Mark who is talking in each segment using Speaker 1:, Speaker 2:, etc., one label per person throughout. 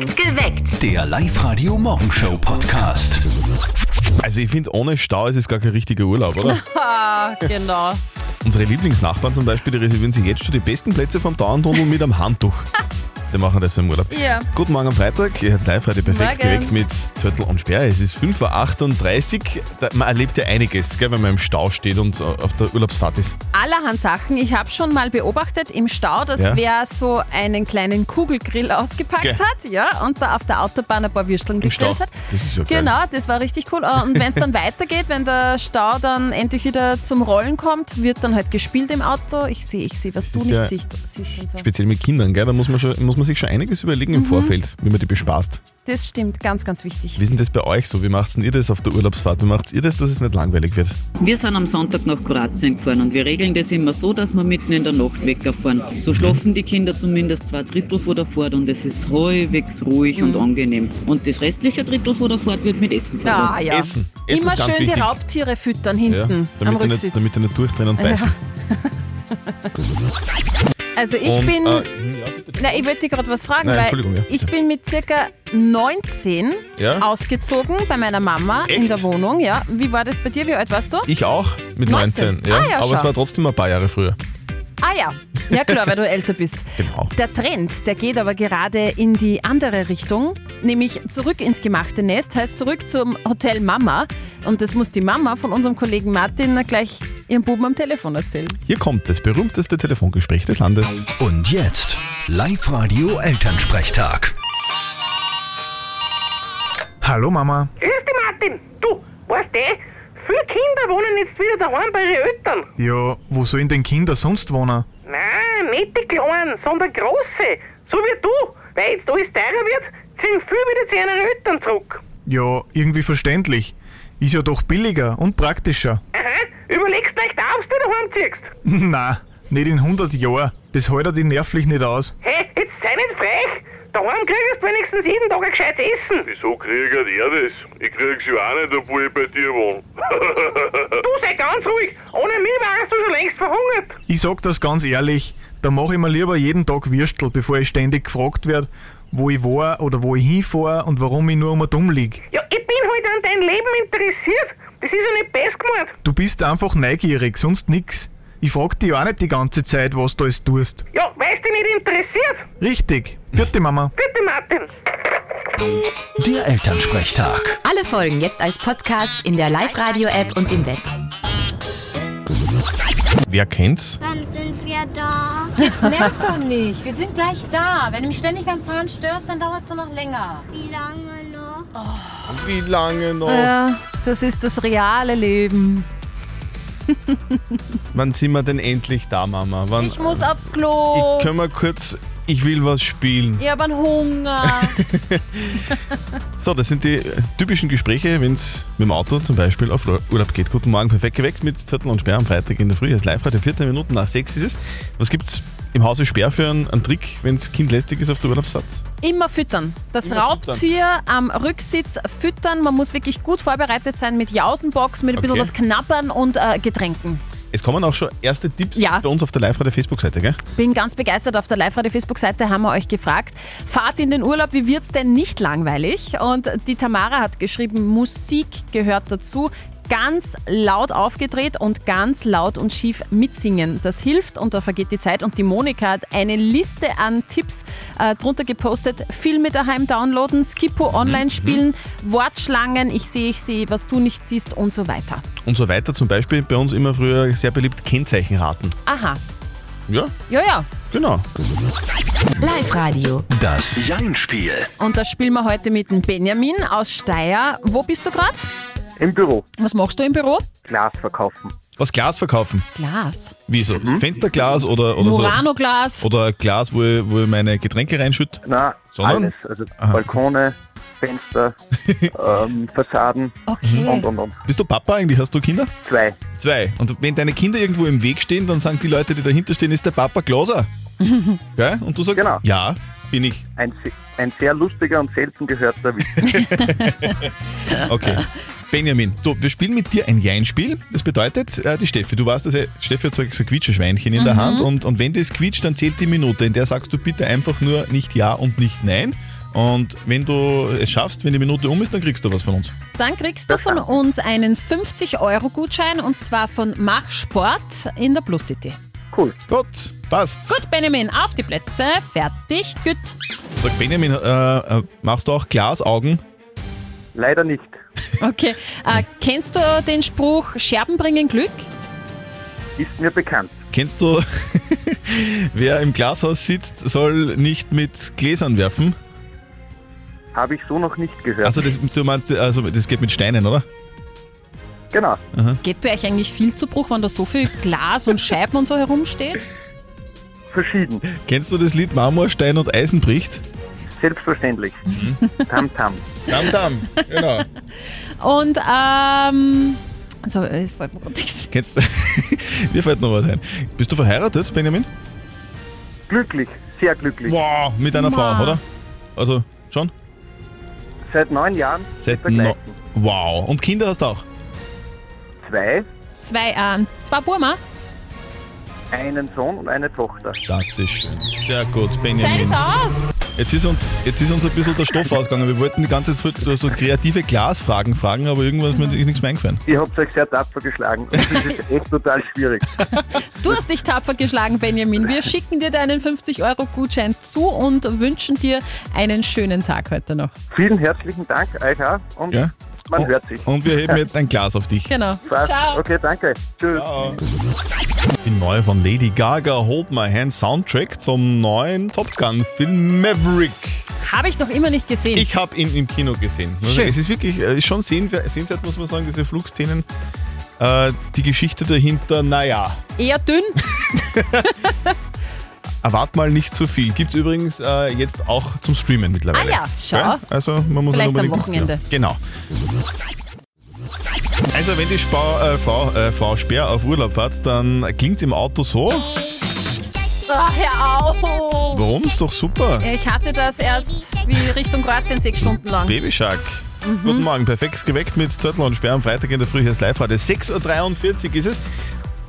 Speaker 1: Geweckt.
Speaker 2: Der Live-Radio-Morgenshow-Podcast.
Speaker 3: Also ich finde, ohne Stau ist es gar kein richtiger Urlaub, oder?
Speaker 4: Ah, genau.
Speaker 3: Unsere Lieblingsnachbarn zum Beispiel, die reservieren sich jetzt schon die besten Plätze vom Dauerntunnel mit einem Handtuch. Die machen das im Urlaub.
Speaker 4: Ja.
Speaker 3: Guten Morgen am Freitag, ihr hört live heute perfekt
Speaker 4: Morgen.
Speaker 3: geweckt mit Zürtel und Sperr. Es ist 5.38 Uhr. Man erlebt ja einiges, gell, wenn man im Stau steht und auf der Urlaubsfahrt ist.
Speaker 4: Allerhand Sachen. Ich habe schon mal beobachtet im Stau, dass
Speaker 3: Ja.
Speaker 4: wer so einen kleinen Kugelgrill ausgepackt
Speaker 3: Gell.
Speaker 4: hat, ja, und da auf der Autobahn ein paar Würsteln
Speaker 3: Im Stau.
Speaker 4: gegrillt hat.
Speaker 3: Das ist ja geil.
Speaker 4: Genau, das war richtig cool. Äh, Und wenn es dann weitergeht, wenn der Stau dann endlich wieder zum Rollen kommt, wird dann halt gespielt im Auto. Ich sehe, ich sehe, was du
Speaker 3: ist
Speaker 4: nicht
Speaker 3: ja
Speaker 4: siehst, siehst und so.
Speaker 3: Speziell mit Kindern, gell? da muss man, schon, muss man sich schon einiges überlegen
Speaker 4: Mhm.
Speaker 3: im Vorfeld, wie man die bespaßt.
Speaker 4: Das stimmt, ganz, ganz wichtig.
Speaker 3: Wie ist denn das bei euch so? Wie macht denn ihr das auf der Urlaubsfahrt? Wie macht ihr das, dass es nicht langweilig wird?
Speaker 5: Wir sind am Sonntag nach Kroatien gefahren und wir regeln das immer so, dass wir mitten in der Nacht wegfahren. So schlafen die Kinder zumindest zwei Drittel vor der Fahrt und es ist halbwegs ruhig und angenehm. Und das restliche Drittel vor der Fahrt wird mit Essen verbracht.
Speaker 4: Ah, ja.
Speaker 3: Essen. Essen
Speaker 4: Immer
Speaker 3: ist ganz
Speaker 4: schön die
Speaker 3: wichtig.
Speaker 4: Raubtiere füttern
Speaker 3: Ja,
Speaker 4: hinten am
Speaker 3: damit, die
Speaker 4: Rücksitz.
Speaker 3: nicht, damit die nicht durchdrehen und beißen.
Speaker 4: Also ich
Speaker 3: und,
Speaker 4: bin.
Speaker 3: Äh, ja.
Speaker 4: Na, ich wollte gerade was fragen,
Speaker 3: Nein,
Speaker 4: weil
Speaker 3: ja.
Speaker 4: ich bin mit circa 19
Speaker 3: Ja?
Speaker 4: ausgezogen bei meiner Mama in
Speaker 3: Echt?
Speaker 4: der Wohnung. Ja, wie war das bei dir? Wie alt warst du?
Speaker 3: Ich auch mit 19.
Speaker 4: 19.
Speaker 3: Ja.
Speaker 4: Ah, ja,
Speaker 3: Aber es
Speaker 4: schau.
Speaker 3: war trotzdem ein paar Jahre früher.
Speaker 4: Ah ja, ja klar, weil du älter bist.
Speaker 3: Genau.
Speaker 4: Der Trend, der geht aber gerade in die andere Richtung, nämlich zurück ins gemachte Nest, heißt zurück zum Hotel Mama. Und das muss die Mama von unserem Kollegen Martin gleich ihrem Buben am Telefon erzählen.
Speaker 3: Hier kommt das berühmteste Telefongespräch des Landes.
Speaker 2: Und jetzt Live-Radio-Elternsprechtag.
Speaker 6: Hallo Mama.
Speaker 7: Grüß dich, Martin. Du, weißt du, viele Kinder wohnen jetzt wieder daheim bei ihren Eltern.
Speaker 6: Ja, wo sollen denn Kinder sonst wohnen?
Speaker 7: Nein, nicht die Kleinen, sondern große. So wie du. Weil jetzt alles teurer wird, ziehen viele wieder zu ihren Eltern zurück.
Speaker 6: Ja, irgendwie verständlich. Ist ja doch billiger und praktischer.
Speaker 7: Aha, überlegst du nicht, ob du daheim ziehst.
Speaker 6: Na, nicht in 100 Jahren. Das hält die nervlich nicht aus.
Speaker 7: Hey, jetzt sei nicht frech. Daheim kriegst du wenigstens jeden Tag ein gescheites Essen.
Speaker 8: Wieso kriegt er das? Ich krieg's ja auch nicht, obwohl ich bei dir wohne.
Speaker 7: Du sei ganz ruhig. Ohne mich wärst du schon längst verhungert.
Speaker 6: Ich sag das ganz ehrlich, da mache ich mir lieber jeden Tag Würstel, bevor ich ständig gefragt werde, wo ich war oder wo ich hinfahre und warum ich nur um dumm lieg.
Speaker 7: Ja, ich bin halt an dein Leben interessiert. Das ist ja nicht best gemacht.
Speaker 6: Du bist einfach neugierig, sonst nix. Ich frag dich auch nicht die ganze Zeit, was du alles tust.
Speaker 7: Ja, weil es dich nicht interessiert.
Speaker 6: Richtig. Vierte Mama.
Speaker 7: Bitte, Martin.
Speaker 2: Der Elternsprechtag.
Speaker 1: Alle Folgen jetzt als Podcast in der Live-Radio-App und im Web.
Speaker 3: Wer kennt's?
Speaker 9: Wann sind wir da?
Speaker 10: Nerv doch nicht. Wir sind gleich da. Wenn du mich ständig beim Fahren störst, dann dauert es noch länger.
Speaker 9: Wie lange noch?
Speaker 3: Wie lange noch?
Speaker 4: Ja, das ist das reale Leben.
Speaker 3: Wann sind wir denn endlich da, Mama? Wann,
Speaker 4: Ich muss aufs Klo.
Speaker 3: Ich können wir kurz. Ich will was spielen.
Speaker 4: Ich habe einen Hunger.
Speaker 3: So, das sind die äh, typischen Gespräche, wenn es mit dem Auto zum Beispiel auf Ur- Urlaub geht. Guten Morgen, perfekt geweckt mit Zettel und Sperr am Freitag in der Früh. Es ist live heute 14 Minuten nach 6 ist es. Was gibt's im Hause Sperr für einen, einen Trick, wenn das Kind lästig ist auf der Urlaubsfahrt?
Speaker 4: Immer füttern. Das
Speaker 3: Immer
Speaker 4: Raubtier am Rücksitz füttern. Man muss wirklich gut vorbereitet sein mit Jausenbox, mit ein bisschen
Speaker 3: Okay.
Speaker 4: was knabbern und äh, Getränken.
Speaker 3: Es kommen auch schon erste Tipps
Speaker 4: Ja.
Speaker 3: bei uns auf der Live-Radio-Facebook-Seite, gell?
Speaker 4: Bin ganz begeistert. Auf der Live-Radio-Facebook-Seite haben wir euch gefragt, fahrt in den Urlaub, wie wird's denn nicht langweilig? Und die Tamara hat geschrieben, Musik gehört dazu. Ganz laut aufgedreht und ganz laut und schief mitsingen. Das hilft und da vergeht die Zeit. Und die Monika hat eine Liste an Tipps äh, drunter gepostet. Filme daheim downloaden, Skippo online spielen, Wortschlangen, ich sehe, ich sehe, was du nicht siehst und so weiter.
Speaker 3: Und so weiter. Zum Beispiel bei uns immer früher sehr beliebt Kennzeichenraten.
Speaker 4: Aha,
Speaker 3: Ja,
Speaker 4: ja, ja.
Speaker 3: genau.
Speaker 1: Live-Radio.
Speaker 2: Das Jein-Spiel.
Speaker 4: Und das spielen wir heute mit dem Benjamin aus Steyr. Wo bist du gerade?
Speaker 7: Im Büro.
Speaker 4: Was machst du im Büro?
Speaker 7: Glas verkaufen.
Speaker 3: Was Glas verkaufen?
Speaker 4: Glas.
Speaker 3: Wieso?
Speaker 7: Mhm.
Speaker 3: Fensterglas oder, oder so?
Speaker 4: Murano-Glas.
Speaker 3: Oder Glas, wo ich, wo ich meine Getränke reinschütte?
Speaker 7: Na,
Speaker 3: Sondern?
Speaker 7: alles. Also Balkone, Fenster, ähm, Fassaden
Speaker 4: Okay.
Speaker 7: und und und.
Speaker 3: Bist du Papa eigentlich? Hast du Kinder?
Speaker 7: Zwei.
Speaker 3: Zwei. Und wenn deine Kinder irgendwo im Weg stehen, dann sagen die Leute, die dahinter stehen, ist der Papa Glaser. Gell? Und du sagst,
Speaker 7: Genau.
Speaker 3: ja, bin ich.
Speaker 7: Ein, se- ein sehr lustiger und selten gehörter Witz.
Speaker 3: Okay. Benjamin, so, wir spielen mit dir ein Jein-Spiel. Das bedeutet, äh, die Steffi, du weißt, dass Steffi hat so so ein Quietscheschweinchen in der Hand und, und wenn das quietscht, dann zählt die Minute. In der sagst du bitte einfach nur nicht Ja und nicht Nein. Und wenn du es schaffst, wenn die Minute um ist, dann kriegst du was von uns.
Speaker 4: Dann kriegst du von uns einen 50-Euro-Gutschein und zwar von Mach Sport in der Plus City.
Speaker 11: Cool.
Speaker 3: Gut, passt.
Speaker 4: Gut, Benjamin, auf die Plätze, fertig, gut.
Speaker 3: Sag Benjamin, äh, äh, machst du auch Glasaugen?
Speaker 11: Leider nicht.
Speaker 4: Okay, äh, kennst du den Spruch Scherben bringen Glück?
Speaker 11: Ist mir bekannt.
Speaker 3: Kennst du, wer im Glashaus sitzt, soll nicht mit Gläsern werfen?
Speaker 11: Habe ich so noch nicht gehört.
Speaker 3: Also das, du meinst, also das geht mit Steinen, oder?
Speaker 11: genau.
Speaker 4: Geht bei euch eigentlich viel zu Bruch, wenn da so viel Glas und Scheiben und so herumsteht?
Speaker 11: Verschieden.
Speaker 3: Kennst du das Lied Marmor, Stein und Eisen bricht?
Speaker 11: Selbstverständlich. Tam Tam.
Speaker 3: Dam, dam, genau.
Speaker 4: Und, ähm, also, es fällt mir grad nichts.
Speaker 3: Kennst mir fällt noch was ein. Bist du verheiratet, Benjamin?
Speaker 11: Glücklich. Sehr glücklich.
Speaker 3: Wow, mit einer
Speaker 4: Wow.
Speaker 3: Frau, oder? Also, schon?
Speaker 11: Seit neun Jahren
Speaker 3: Seit
Speaker 11: begleiten.
Speaker 3: Wow. Und Kinder hast du auch?
Speaker 11: Zwei,
Speaker 4: Zwei, ähm, zwei Burma.
Speaker 11: einen Sohn und eine Tochter.
Speaker 3: Das ist schön. Sehr gut,
Speaker 4: Zeit
Speaker 3: Benjamin.
Speaker 4: ist aus.
Speaker 3: Jetzt ist, uns, jetzt ist uns ein bisschen der Stoff ausgegangen. Wir wollten die ganze Zeit so, so kreative Glasfragen fragen, aber irgendwas ist mir nichts mehr eingefallen.
Speaker 11: Ihr habt euch sehr tapfer geschlagen. Und das ist echt total schwierig.
Speaker 4: Du hast dich tapfer geschlagen, Benjamin. Wir schicken dir deinen 50-Euro-Gutschein zu und wünschen dir einen schönen Tag heute noch.
Speaker 11: Vielen herzlichen Dank euch auch und
Speaker 3: Ja?
Speaker 11: Man hört sich.
Speaker 3: Und wir heben jetzt ein Glas auf dich.
Speaker 4: Genau.
Speaker 11: Passt.
Speaker 4: Ciao.
Speaker 11: Okay, danke. Tschüss.
Speaker 3: Die neue von Lady Gaga Hold My Hand Soundtrack zum neuen Top Gun Film Maverick.
Speaker 4: Habe ich noch immer nicht gesehen.
Speaker 3: Ich habe ihn im Kino gesehen.
Speaker 4: Schön.
Speaker 3: Es ist wirklich äh, ist schon sehen- sehenswert, muss man sagen, diese Flugszenen. Äh, die Geschichte dahinter, naja,
Speaker 4: Eher dünn.
Speaker 3: erwart mal nicht zu viel. Gibt es übrigens äh, jetzt auch zum Streamen mittlerweile.
Speaker 4: Ah ja, schau.
Speaker 3: Ja, Also man muss
Speaker 4: Vielleicht am. Wochenende.
Speaker 3: Genau. Also wenn die Spau, äh, Frau, äh, Frau Speer auf Urlaub fährt, dann klingt im Auto so.
Speaker 4: Ah, hör auf.
Speaker 3: Warum? Ist doch super.
Speaker 4: Ich hatte das erst wie Richtung Kroatien sechs Stunden lang.
Speaker 3: Baby Shark.
Speaker 4: Mhm.
Speaker 3: Guten Morgen, perfekt geweckt mit Zettel und Sperr am Freitag in der Früh hier ist live -Radio. 6.43 Uhr ist es.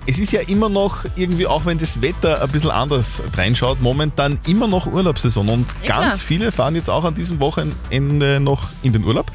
Speaker 3: Es ist ja immer noch irgendwie, auch wenn das Wetter ein bisschen anders reinschaut, momentan immer noch Urlaubssaison. Und
Speaker 4: Ja,
Speaker 3: ganz
Speaker 4: klar.
Speaker 3: viele fahren jetzt auch an diesem Wochenende noch in den Urlaub.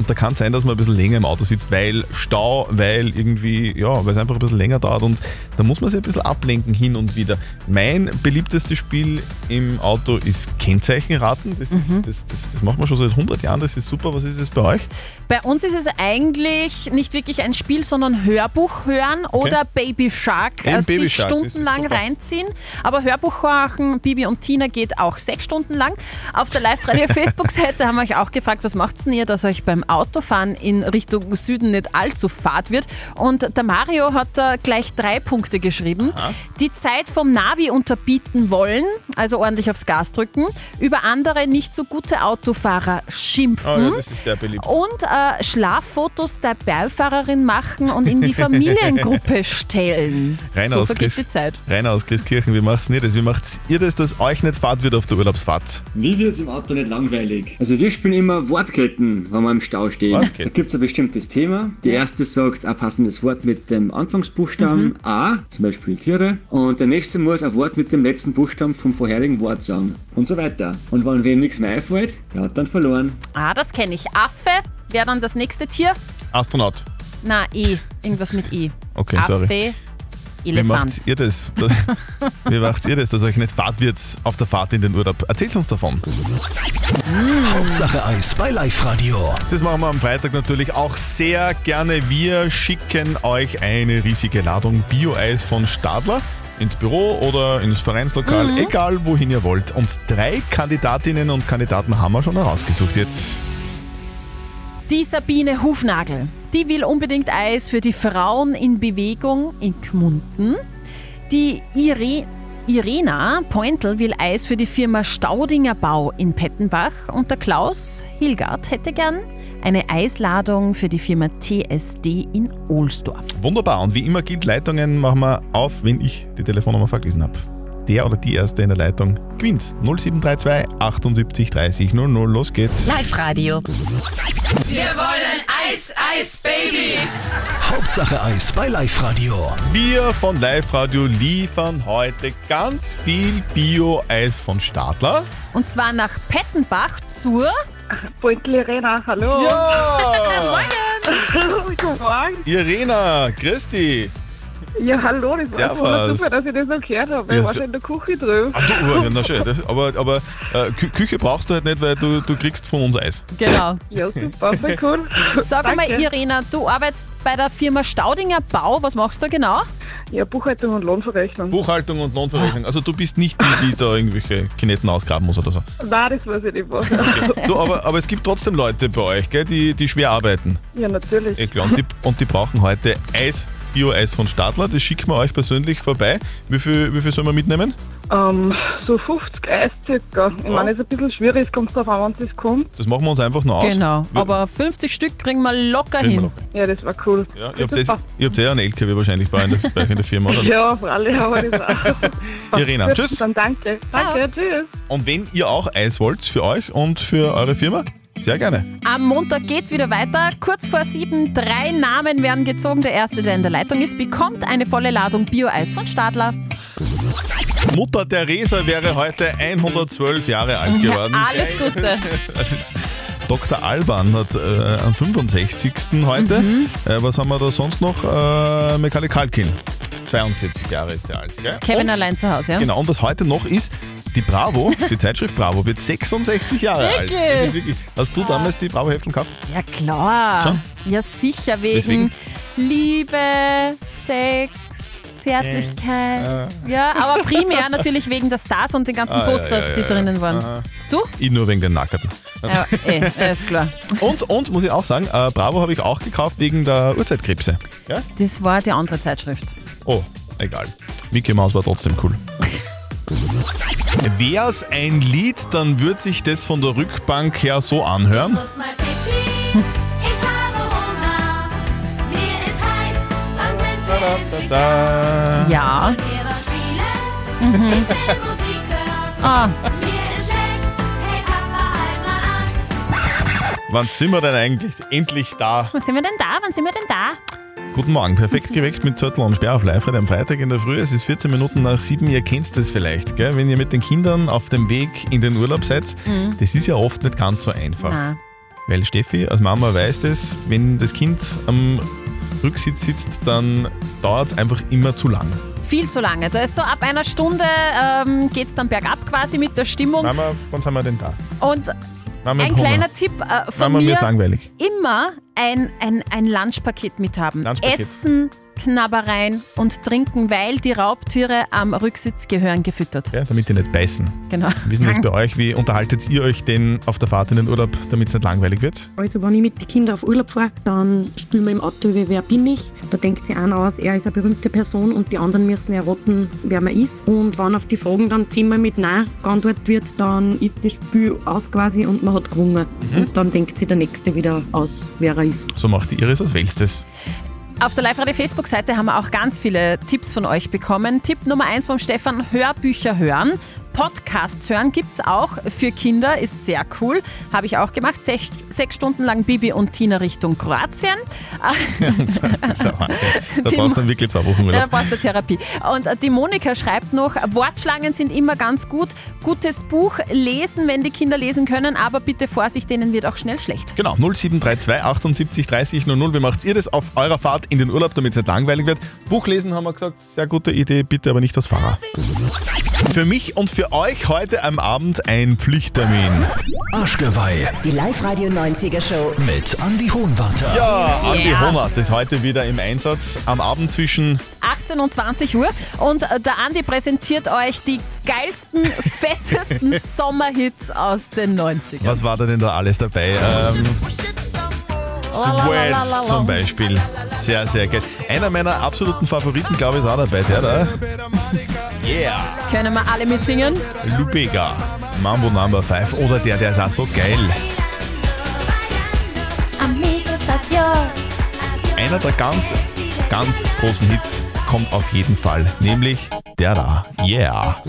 Speaker 3: Und da kann es sein, dass man ein bisschen länger im Auto sitzt, weil Stau, weil irgendwie, ja, weil es einfach ein bisschen länger dauert und da muss man sich ein bisschen ablenken hin und wieder. Mein beliebtestes Spiel im Auto ist Kennzeichenraten. Das,
Speaker 4: Mhm.
Speaker 3: ist, das, das, das macht man schon seit 100 Jahren, das ist super. Was ist es bei euch?
Speaker 4: Bei uns ist es eigentlich nicht wirklich ein Spiel, sondern Hörbuch hören oder Baby Shark äh,
Speaker 3: Baby
Speaker 4: sich
Speaker 3: Shark,
Speaker 4: stundenlang reinziehen. Aber Hörbuch hören, Bibi und Tina geht auch sechs Stunden lang. Auf der Live-Radio-Facebook-Seite haben wir euch auch gefragt, was macht's denn ihr, dass euch beim Autofahren in Richtung Süden nicht allzu fad wird? Und der Mario hat da gleich drei Punkte geschrieben. Die Zeit vom Navi unterbieten wollen, also ordentlich aufs Gas drücken, über andere nicht so gute Autofahrer schimpfen.
Speaker 3: Oh ja, das ist sehr beliebt.
Speaker 4: Und äh, Schlaffotos der Beifahrerin machen und in die Familiengruppe stellen.
Speaker 3: Rainer
Speaker 4: so
Speaker 3: aus
Speaker 4: vergeht
Speaker 3: Chris,
Speaker 4: die Zeit.
Speaker 3: Rainer aus Christkirchen, wie macht's ihr das? Wie macht ihr das, dass euch nicht fad wird auf der Urlaubsfahrt?
Speaker 12: Wie wird's im Auto nicht langweilig? Also wir spielen immer Wortketten, wenn wir im Stau stehen.
Speaker 3: Wortketten.
Speaker 12: Da gibt's ein bestimmtes Thema. Die erste sagt ein passendes Wort mit dem Anfangsbuchstaben A, zum Beispiel Tiere. Und der nächste muss ein Wort mit dem letzten Buchstaben vom vorherigen Wort sagen. Und so weiter. Und wenn wem nichts mehr einfällt, der hat dann verloren.
Speaker 4: Ah, das kenne ich. Affe wäre dann das nächste Tier.
Speaker 3: Astronaut.
Speaker 4: Na, E. Irgendwas mit E.
Speaker 3: Okay,
Speaker 4: Affe,
Speaker 3: sorry. Wie
Speaker 4: Elefant.
Speaker 3: macht ihr das? dass- Wie macht ihr das, dass euch nicht fad wird auf der Fahrt in den Urlaub? Erzählt uns davon.
Speaker 2: Hauptsache Eis bei Live Radio.
Speaker 3: Das machen wir am Freitag natürlich auch sehr gerne. Wir schicken euch eine riesige Ladung Bio-Eis von Stadler ins Büro oder ins Vereinslokal, egal wohin ihr wollt. Und drei Kandidatinnen und Kandidaten haben wir schon herausgesucht jetzt.
Speaker 4: Die Sabine Hufnagel, die will unbedingt Eis für die Frauen in Bewegung in Gmunden. Die Ire Irena Pointel will Eis für die Firma Staudinger Bau in Pettenbach. Und der Klaus Hilgard hätte gern eine Eisladung für die Firma TSD in Ohlsdorf.
Speaker 3: Wunderbar. Und wie immer gilt, Leitungen machen wir auf, wenn ich die Telefonnummer vergessen habe. Der oder die Erste in der Leitung gewinnt. 0732 78 30 00. Los geht's.
Speaker 1: Live-Radio.
Speaker 13: Wir wollen Eis, Eis, Baby.
Speaker 2: Hauptsache Eis bei Live-Radio.
Speaker 3: Wir von Live Radio liefern heute ganz viel Bio-Eis von Stadler.
Speaker 4: Und zwar nach Pettenbach zur
Speaker 14: Beutel Irena, hallo.
Speaker 3: Ja!
Speaker 14: Guten Morgen.
Speaker 3: Irena, Christi.
Speaker 14: Ja, hallo, das war
Speaker 3: Servus.
Speaker 14: super, dass ich das noch gehört habe.
Speaker 3: Ja,
Speaker 14: Ich war
Speaker 3: so-
Speaker 14: schon in der Küche drüben.
Speaker 3: Ach du, oh, ja, na schön. Das, aber aber äh, Kü Küche brauchst du halt nicht, weil du, du kriegst von uns Eis.
Speaker 4: Genau.
Speaker 14: Ja, super, voll cool.
Speaker 4: Sag einmal,
Speaker 14: Danke.
Speaker 4: Irena, du arbeitest bei der Firma Staudinger Bau. Was machst du da genau?
Speaker 14: Ja, Buchhaltung und Lohnverrechnung.
Speaker 3: Buchhaltung und Lohnverrechnung. Also du bist nicht die, die da irgendwelche Kinetten ausgraben muss oder so.
Speaker 14: Nein, das weiß ich nicht was.
Speaker 3: Du, aber, aber es gibt trotzdem Leute bei euch, gell, die, die schwer arbeiten.
Speaker 14: Ja, natürlich.
Speaker 3: Und die, und die brauchen heute Eis, Bio-Eis von Stadler. Das schicken wir euch persönlich vorbei. Wie viel, wie viel soll man mitnehmen?
Speaker 14: Ähm, so 50 Eis circa. Ich meine, es ist ein bisschen schwierig, es kommt darauf an, wann es kommt.
Speaker 3: Das machen wir uns einfach noch aus.
Speaker 4: Genau.
Speaker 3: Wir-
Speaker 4: Aber 50 Stück kriegen wir locker
Speaker 3: Kriegen wir
Speaker 4: hin.
Speaker 3: locker.
Speaker 14: Ja, das war cool.
Speaker 3: Ja, ihr habt eh, ihr habt eh einen LKW wahrscheinlich bei, in der, bei euch in der Firma, oder?
Speaker 14: Ja, für alle haben wir das auch.
Speaker 3: Irena,
Speaker 14: Gut,
Speaker 3: tschüss.
Speaker 14: Dann danke. Danke, tschüss.
Speaker 3: Und wenn ihr auch Eis wollt für euch und für eure Firma, sehr gerne.
Speaker 4: Am Montag geht's wieder weiter. Kurz vor sieben, drei Namen werden gezogen. Der erste, der in der Leitung ist, bekommt eine volle Ladung Bio-Eis von Stadler.
Speaker 3: Mutter Theresa wäre heute 112 Jahre alt geworden.
Speaker 4: Alles Gute.
Speaker 3: Dr. Alban hat äh, am 65. heute.
Speaker 4: Mhm.
Speaker 3: Äh, was haben wir da sonst noch? Äh, Macaulay Culkin. 42 Jahre ist der alt. Gell?
Speaker 4: Kevin
Speaker 3: und,
Speaker 4: allein zu Hause, ja?
Speaker 3: Genau, und was heute noch ist, die Bravo, die Zeitschrift Bravo, wird 66 Jahre alt.
Speaker 4: Wirklich?
Speaker 3: Das ist wirklich, hast du damals die Bravo-Heftel gekauft?
Speaker 4: Ja, klar.
Speaker 3: Schon?
Speaker 4: Ja, sicher. Wegen
Speaker 3: Weswegen?
Speaker 4: Liebe, Sex, Zärtlichkeit. Ja, aber primär natürlich wegen der Stars und den ganzen
Speaker 3: Ah, ja,
Speaker 4: Posters,
Speaker 3: ja,
Speaker 4: die
Speaker 3: ja,
Speaker 4: drinnen
Speaker 3: ja.
Speaker 4: waren.
Speaker 3: Aha.
Speaker 4: Du?
Speaker 3: Ich nur wegen den Nackerten.
Speaker 4: Ja, eh, ist klar.
Speaker 3: Und, und muss ich auch sagen, äh, Bravo habe ich auch gekauft wegen der Uhrzeitkrebse. Ja?
Speaker 4: Das war die andere Zeitschrift.
Speaker 3: Oh, egal. Mickey Mouse war trotzdem cool. Wär's ein Lied, dann würde sich das von der Rückbank her so anhören.
Speaker 4: Ja. Mhm. Ah,
Speaker 3: Wann sind wir denn eigentlich endlich da?
Speaker 4: wann sind wir denn da? Wann sind wir denn da?
Speaker 3: Guten Morgen, perfekt geweckt mit Zettel und Sperr auf live am Freitag in der Früh. Es ist 14 Minuten nach 7, ihr kennt das vielleicht, gell? wenn ihr mit den Kindern auf dem Weg in den Urlaub seid.
Speaker 4: Mhm.
Speaker 3: Das ist ja oft nicht ganz so einfach.
Speaker 4: Nein.
Speaker 3: Weil Steffi als Mama weiß das, wenn das Kind am Rücksitz sitzt, dann dauert es einfach immer zu lang.
Speaker 4: Viel zu lange. Da ist so ab einer Stunde ähm, geht es dann bergab quasi mit der Stimmung.
Speaker 3: Mama, wann sind wir denn da?
Speaker 4: Und
Speaker 3: Mama,
Speaker 4: ein
Speaker 3: Hunger.
Speaker 4: kleiner Tipp äh, von
Speaker 3: Mama, mir
Speaker 4: mir,
Speaker 3: ist langweilig.
Speaker 4: immer ein, ein, ein Lunchpaket mithaben.
Speaker 3: Lunchpaket.
Speaker 4: Essen, Knabbereien und trinken, weil die Raubtiere am Rücksitz gehören gefüttert.
Speaker 3: Ja, damit die nicht beißen.
Speaker 4: Genau.
Speaker 3: Wie ist denn das bei euch? Wie unterhaltet ihr euch denn auf der Fahrt in den Urlaub, damit es nicht langweilig wird?
Speaker 15: Also wenn ich mit den Kindern auf Urlaub fahre, dann spielen wir im Auto, wie wer bin ich. Da denkt sich einer aus, er ist eine berühmte Person und die anderen müssen erraten, wer man ist. Und wenn auf die Fragen dann zehnmal mit Nein geantwortet wird, dann ist das Spiel aus quasi und man hat gewonnen. Und dann denkt sich der Nächste wieder aus, wer er ist.
Speaker 3: So macht die Iris aus Welstes.
Speaker 4: Auf der Live-Radio-Facebook-Seite haben wir auch ganz viele Tipps von euch bekommen. Tipp Nummer eins vom Stefan, Hörbücher hören. Podcasts hören gibt es auch für Kinder, ist sehr cool. Habe ich auch gemacht. Sech, sechs Stunden lang Bibi und Tina Richtung Kroatien.
Speaker 3: Das ist ein Wahnsinn. Da
Speaker 4: Die
Speaker 3: brauchst du dann wirklich zwei Wochen
Speaker 4: Ja, da
Speaker 3: Urlaub.
Speaker 4: brauchst du Therapie. Und äh, die Monika schreibt noch, Wortschlangen sind immer ganz gut. Gutes Buch lesen, wenn die Kinder lesen können, aber bitte Vorsicht, denen wird auch schnell schlecht.
Speaker 3: Genau, 0732 78 30 00. Wie macht ihr das auf eurer Fahrt in den Urlaub, damit es nicht langweilig wird? Buch lesen haben wir gesagt, sehr gute Idee, bitte aber nicht als Fahrer. Für mich und für euch heute am Abend ein Pflichttermin.
Speaker 2: Arschgeweih
Speaker 1: Die Live-Radio 90er Show.
Speaker 2: mit Andy Hohenwarter.
Speaker 3: Ja, Andi
Speaker 4: Yeah.
Speaker 3: Honert ist heute wieder im Einsatz am Abend zwischen
Speaker 4: 18 und 20 Uhr. Und äh, der Andi präsentiert euch die geilsten, fettesten Sommerhits aus den 90ern.
Speaker 3: Was war da denn da alles dabei? Ähm, Sweat zum Beispiel. Sehr, sehr geil. Einer meiner absoluten Favoriten, glaube ich, ist auch dabei. Der da. Yeah.
Speaker 4: Können wir alle mitsingen?
Speaker 3: Lubega. Mambo Number 5. Oder der, der ist auch so geil.
Speaker 4: Amigos, adios.
Speaker 3: Einer der ganz, ganz großen Hits kommt auf jeden Fall, nämlich der da. Yeah.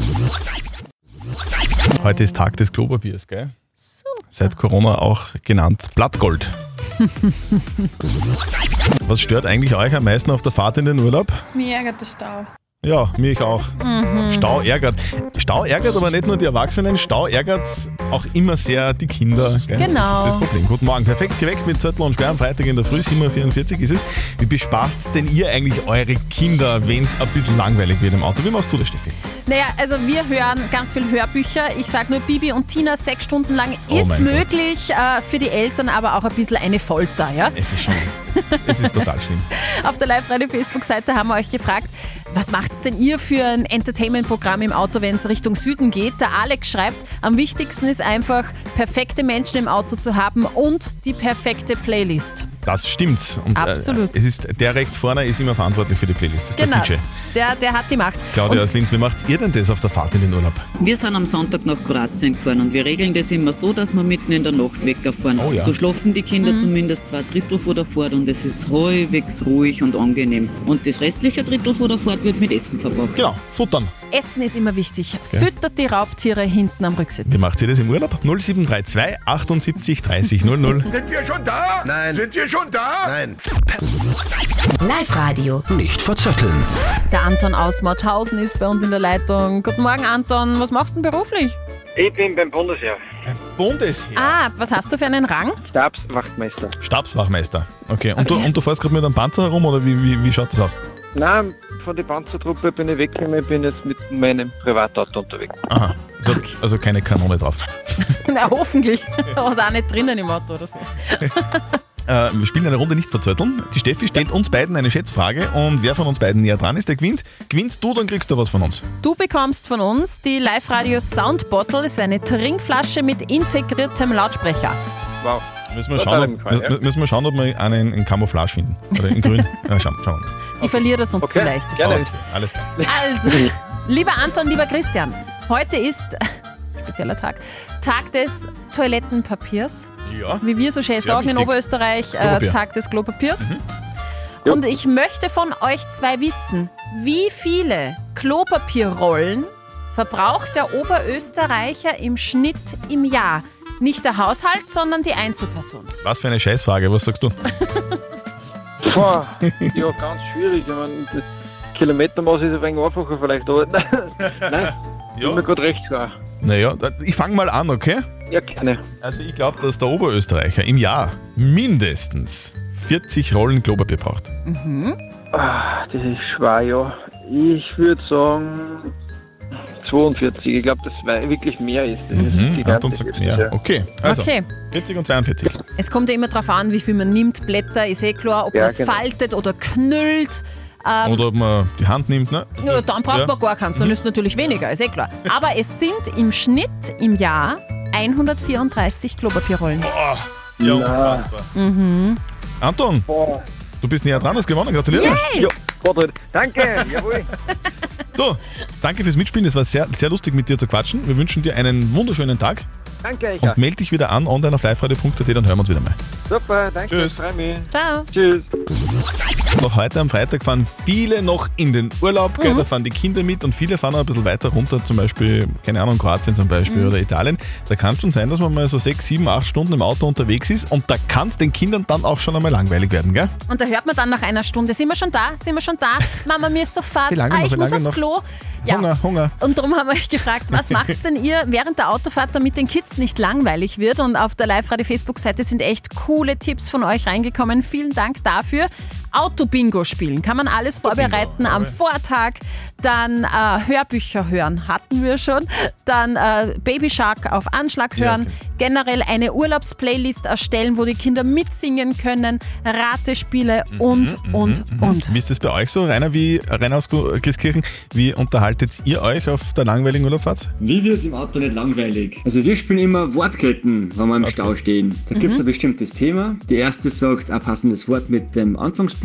Speaker 3: Heute ist Tag des Klopapiers, gell? Seit Corona auch genannt Blattgold. Was stört eigentlich euch am meisten auf der Fahrt in den Urlaub?
Speaker 16: Mir ärgert der Stau.
Speaker 3: Ja, mich auch.
Speaker 16: Mhm.
Speaker 3: Stau ärgert. Stau ärgert aber nicht nur die Erwachsenen, Stau ärgert auch immer sehr die Kinder. Gell?
Speaker 4: Genau.
Speaker 3: Das ist das Problem. Guten Morgen, perfekt geweckt mit Zettel und Sperr am Freitag in der Früh, 7.44 Uhr ist es. Wie bespaßt denn ihr eigentlich eure Kinder, wenn es ein bisschen langweilig wird im Auto? Wie machst du das, Steffi?
Speaker 4: Naja, also wir hören ganz viel Hörbücher. Ich sag nur Bibi und Tina sechs Stunden lang
Speaker 3: Oh
Speaker 4: ist möglich. Äh, für die Eltern aber auch ein bisschen eine Folter. Ja?
Speaker 3: Es ist schon. es ist total schlimm.
Speaker 4: Auf der Live-Radio-Facebook-Seite haben wir euch gefragt, was macht's denn ihr für ein Entertainment-Programm im Auto, wenn es Richtung Süden geht? Der Alex schreibt, am wichtigsten ist einfach, perfekte Menschen im Auto zu haben und die perfekte Playlist.
Speaker 3: Das stimmt. Und,
Speaker 4: Absolut.
Speaker 3: Äh, es ist, der rechts vorne ist immer verantwortlich für die Playlist. Das ist
Speaker 4: Genau,
Speaker 3: der DJ.
Speaker 4: der, der hat die Macht.
Speaker 3: Claudia aus Linz, wie macht ihr denn das auf der Fahrt in den Urlaub?
Speaker 5: Wir sind am Sonntag nach Kroatien gefahren und wir regeln das immer so, dass wir mitten in der Nacht wegfahren.
Speaker 3: Oh ja.
Speaker 5: So schlafen die Kinder
Speaker 4: Mhm.
Speaker 5: zumindest zwei Drittel vor der Fahrt und es ist halbwegs ruhig und angenehm. Und das restliche Drittel vor der Fahrt wird mit Essen verbracht.
Speaker 3: Genau, futtern.
Speaker 4: Essen ist immer wichtig. Füttert die Raubtiere hinten am Rücksitz.
Speaker 3: Wie macht ihr das im Urlaub? 0732 78 30 00.
Speaker 2: Sind wir schon da? Nein. Sind wir schon da? Nein.
Speaker 1: Live-Radio.
Speaker 2: Nicht verzetteln.
Speaker 4: Der Anton aus Mauthausen ist bei uns in der Leitung. Guten Morgen, Anton. Was machst du denn beruflich?
Speaker 17: Ich bin beim Bundesheer.
Speaker 3: Bundesheer?
Speaker 4: Ah, was hast du für einen Rang?
Speaker 17: Stabswachtmeister.
Speaker 3: Stabswachmeister. Okay. Und, Du, und du fährst gerade mit einem Panzer herum oder wie, wie, wie schaut das aus?
Speaker 17: Nein, von der Panzertruppe bin ich weggekommen, bin jetzt mit meinem Privatauto unterwegs.
Speaker 3: Aha. Also, also keine Kanone drauf.
Speaker 4: Na, hoffentlich. oder auch nicht drinnen im Auto oder so.
Speaker 3: Äh, wir spielen eine Runde nicht verzötteln. Die Steffi stellt uns beiden eine Schätzfrage und wer von uns beiden näher dran ist, der gewinnt. Gewinnst du, dann kriegst du was von uns.
Speaker 4: Du bekommst von uns die Live-Radio Sound Bottle. Das ist eine Trinkflasche mit integriertem Lautsprecher.
Speaker 17: Wow.
Speaker 3: Müssen wir, schauen, ob,
Speaker 17: gefallen,
Speaker 3: mü- müssen wir schauen, ob wir einen in Camouflage finden. Oder in grün. ja, schauen, schauen wir mal.
Speaker 4: Ich verliere das sonst
Speaker 3: Okay,
Speaker 4: zu leicht. Das
Speaker 3: gerne. Alles klar.
Speaker 4: Also, lieber Anton, lieber Christian, heute ist, spezieller Tag, Tag des Toilettenpapiers.
Speaker 3: Ja.
Speaker 4: Wie wir so schön
Speaker 3: Sehr
Speaker 4: sagen in. Oberösterreich, äh. Tag des Klopapiers.
Speaker 3: Mhm.
Speaker 4: Und ich möchte von euch zwei wissen, wie viele Klopapierrollen verbraucht der Oberösterreicher im Schnitt im Jahr? Nicht der Haushalt, sondern die Einzelperson.
Speaker 3: Was für eine Scheißfrage, was sagst du?
Speaker 17: Boah, ja, ganz schwierig. Ich meine, das Kilometermaß ist ein wenig einfacher vielleicht, aber nein,
Speaker 3: Ja.
Speaker 17: ist mir gerade recht klar.
Speaker 3: Naja, ich fange mal an, okay?
Speaker 17: Ja, gerne.
Speaker 3: Also ich glaube, dass der Oberösterreicher im Jahr mindestens 40 Rollen Klopapier braucht.
Speaker 4: Mhm.
Speaker 17: Ah, das ist schwer, ja. Ich würde sagen 42. Ich glaube, dass es wirklich mehr ist. Das
Speaker 3: Mhm,
Speaker 17: ist
Speaker 3: Anton sagt mehr. Okay, also
Speaker 4: Okay.
Speaker 3: 40 und 42.
Speaker 4: Es kommt ja immer darauf an, wie viel man nimmt. Blätter ist eh klar, ob
Speaker 3: Ja,
Speaker 4: man es
Speaker 3: genau.
Speaker 4: faltet oder knüllt. Ähm,
Speaker 3: Oder ob man die Hand nimmt, ne?
Speaker 4: ja, dann braucht
Speaker 3: Ja.
Speaker 4: man gar keins, dann ist es natürlich weniger, ist eh klar. Aber es sind im Schnitt im Jahr 134 Klopapierrollen.
Speaker 3: Ja, unfassbar.
Speaker 4: Mhm.
Speaker 3: Anton, du bist näher dran, hast gewonnen, gratuliere.
Speaker 4: Yay!
Speaker 17: Ja, danke, jawohl.
Speaker 3: So, danke fürs Mitspielen, es war sehr, sehr lustig mit dir zu quatschen. Wir wünschen dir einen wunderschönen Tag
Speaker 17: Danke, euch.
Speaker 3: und melde dich wieder an online auf liveradio.at, dann hören wir uns wieder mal.
Speaker 17: Super, danke.
Speaker 3: Tschüss.
Speaker 4: Ciao.
Speaker 17: Tschüss.
Speaker 3: Noch heute am Freitag fahren viele noch in den Urlaub, gell?
Speaker 4: Mhm.
Speaker 3: da fahren die Kinder mit und viele fahren auch ein bisschen weiter runter, zum Beispiel, keine Ahnung, Kroatien zum Beispiel
Speaker 4: Mhm.
Speaker 3: oder Italien. Da kann schon sein, dass man mal so sechs, sieben, acht Stunden im Auto unterwegs ist und da kann es den Kindern dann auch schon einmal langweilig werden, gell?
Speaker 4: Und da hört man dann nach einer Stunde, sind wir schon da, sind wir schon da, Mama, mir ist so fad, ah,
Speaker 3: noch,
Speaker 4: ich muss aufs
Speaker 3: noch?
Speaker 4: Klo. Ja.
Speaker 3: Hunger, Hunger.
Speaker 4: Und darum haben wir euch gefragt, was macht denn ihr während der Autofahrt, damit den Kids nicht langweilig wird? Und auf der Live-Radio-Facebook-Seite sind echt coole Tipps von euch reingekommen. Vielen Dank dafür. Auto-Bingo spielen. Kann man alles vorbereiten am Vortag. Dann äh, Hörbücher hören, hatten wir schon. Dann äh, Baby Shark auf Anschlag
Speaker 3: Ja,
Speaker 4: hören. Generell eine Urlaubsplaylist erstellen, wo die Kinder mitsingen können. Ratespiele und, und, und.
Speaker 3: Wie ist das bei euch so, Rainer, wie, Rainer aus Christkirchen, wie unterhaltet ihr euch auf der langweiligen Urlaubfahrt?
Speaker 12: Wie wird's im Auto nicht langweilig? Also wir spielen immer Wortketten, wenn wir im Stau stehen. Da gibt's
Speaker 3: Mhm.
Speaker 12: ein bestimmtes Thema. Die erste sagt ein passendes Wort mit dem Anfangsbuchstaben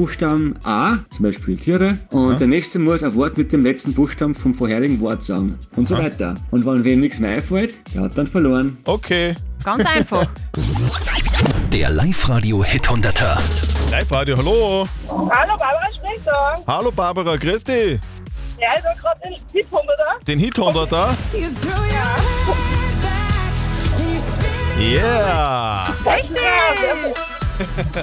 Speaker 12: A, zum Beispiel Tiere. Und
Speaker 3: Aha.
Speaker 12: der nächste muss ein Wort mit dem letzten Buchstaben vom vorherigen Wort sagen. Und so
Speaker 3: Aha.
Speaker 12: weiter. Und wenn wem nichts mehr einfällt, der hat dann verloren.
Speaker 3: Okay.
Speaker 4: Ganz einfach.
Speaker 2: Der Live-Radio Hit 100er.
Speaker 3: Live-Radio, hallo.
Speaker 14: Hallo, Barbara spricht.
Speaker 7: Nachmittag.
Speaker 3: Hallo Barbara, grüß dich.
Speaker 7: Ja, ich war gerade den Hit 100 da.
Speaker 3: Den Hit 100 da. Yeah.
Speaker 4: Richtig!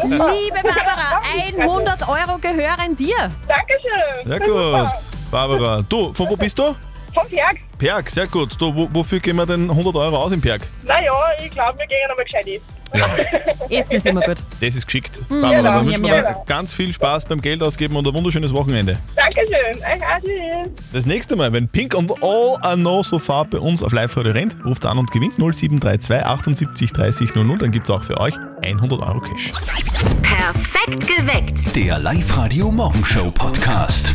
Speaker 4: Liebe Barbara, 100 Euro gehören dir.
Speaker 7: Dankeschön.
Speaker 3: Sehr gut. Barbara, du, von wo bist du?
Speaker 7: Vom Berg.
Speaker 3: Perg, sehr gut. Du, wo, wofür gehen wir denn 100 Euro aus im Perg?
Speaker 7: Naja, ich glaube, wir gehen nochmal gescheit essen.
Speaker 4: Essen ist immer gut.
Speaker 3: Das ist geschickt. Barbara,
Speaker 4: genau.
Speaker 3: dann wünschen wir dir ganz viel Spaß beim Geld ausgeben und ein wunderschönes Wochenende.
Speaker 7: Dankeschön. Euch auch tschüss.
Speaker 3: Das nächste Mal, wenn Pink und All I Know So Far bei uns auf Live-Radio rennt, ruft an und gewinnt 0732 78 30 00, dann gibt es auch für euch 100 Euro Cash.
Speaker 5: Perfekt geweckt.
Speaker 2: Der Live-Radio Morgenshow Podcast.